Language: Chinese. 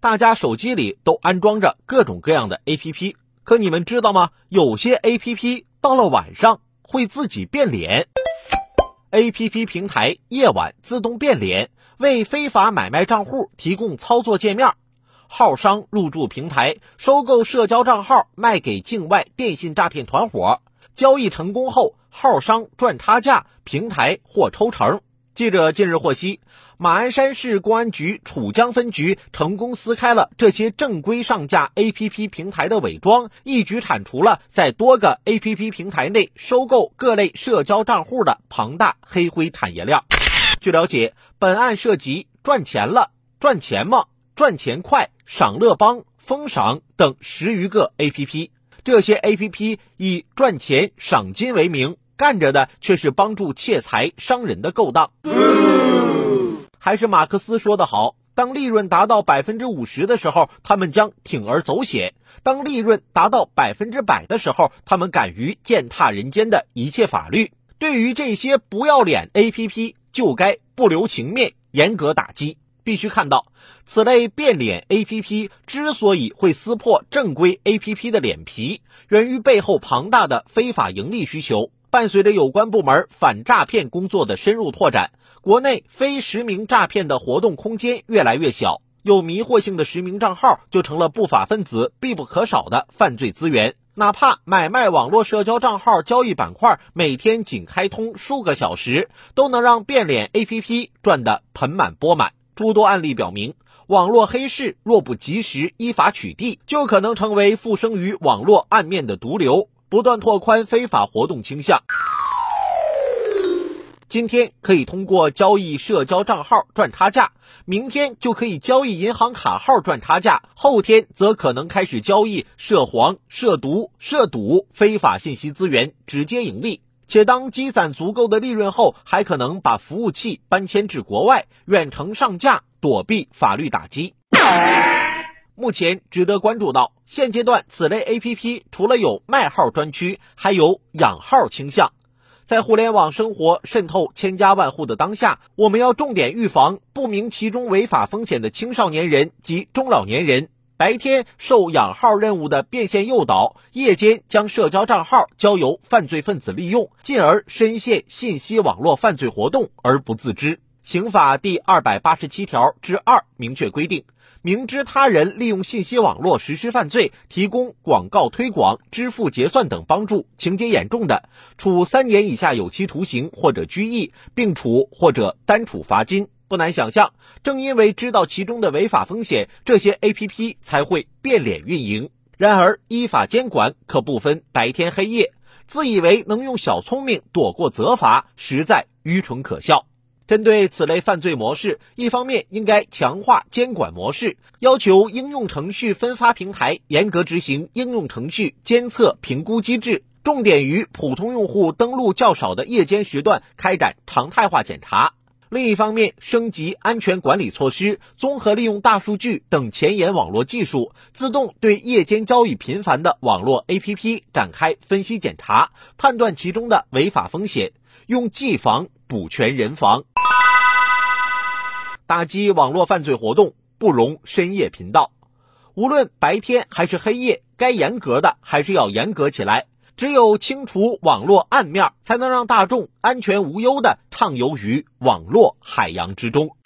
大家手机里都安装着各种各样的 APP，可你们知道吗？有些 APP 到了晚上会自己变脸。APP 平台夜晚自动变脸，为非法买卖账户提供操作界面。号商入驻平台，收购社交账号，卖给境外电信诈骗团伙。交易成功后，号商赚差价，平台获抽成。记者近日获悉，马鞍山市公安局楚江分局成功撕开了这些正规上架 APP 平台的伪装，一举铲除了在多个 APP 平台内收购各类社交账户的庞大黑灰产业链。据了解，本案涉及赚钱了、赚钱吗、赚钱快、赏乐帮、封赏等十余个 APP。这些 APP 以赚钱赏金为名。干着的却是帮助窃财伤人的勾当。还是马克思说的好：当利润达到百分之五十的时候，他们将铤而走险；当利润达到百分之百的时候，他们敢于践踏人间的一切法律。对于这些不要脸 APP，就该不留情面，严格打击。必须看到，此类变脸 APP 之所以会撕破正规 APP 的脸皮，源于背后庞大的非法盈利需求。伴随着有关部门反诈骗工作的深入拓展，国内非实名诈骗的活动空间越来越小，有迷惑性的实名账号就成了不法分子必不可少的犯罪资源。哪怕买卖网络社交账号交易板块每天仅开通数个小时，都能让变脸 APP 赚得盆满钵满。诸多案例表明，网络黑市若不及时依法取缔，就可能成为附生于网络暗面的毒瘤。不断拓宽非法活动倾向。今天可以通过交易社交账号赚差价，明天就可以交易银行卡号赚差价，后天则可能开始交易涉黄、涉毒、涉赌非法信息资源，直接盈利。且当积攒足够的利润后，还可能把服务器搬迁至国外，远程上架，躲避法律打击。目前值得关注到，现阶段此类 APP 除了有卖号专区，还有养号倾向。在互联网生活渗透千家万户的当下，我们要重点预防不明其中违法风险的青少年人及中老年人，白天受养号任务的变现诱导，夜间将社交账号交由犯罪分子利用，进而深陷信息网络犯罪活动而不自知。刑法第二百八十七条之二明确规定。明知他人利用信息网络实施犯罪，提供广告推广、支付结算等帮助，情节严重的，处三年以下有期徒刑或者拘役，并处或者单处罚金。不难想象，正因为知道其中的违法风险，这些 APP 才会变脸运营。然而，依法监管可不分白天黑夜，自以为能用小聪明躲过责罚，实在愚蠢可笑。针对此类犯罪模式，一方面应该强化监管模式，要求应用程序分发平台严格执行应用程序监测评估机制，重点于普通用户登录较少的夜间时段开展常态化检查；另一方面，升级安全管理措施，综合利用大数据等前沿网络技术，自动对夜间交易频繁的网络 APP 展开分析检查，判断其中的违法风险，用技防补全人防。打击网络犯罪活动不容深夜频道，无论白天还是黑夜，该严格的还是要严格起来。只有清除网络暗面，才能让大众安全无忧的畅游于网络海洋之中。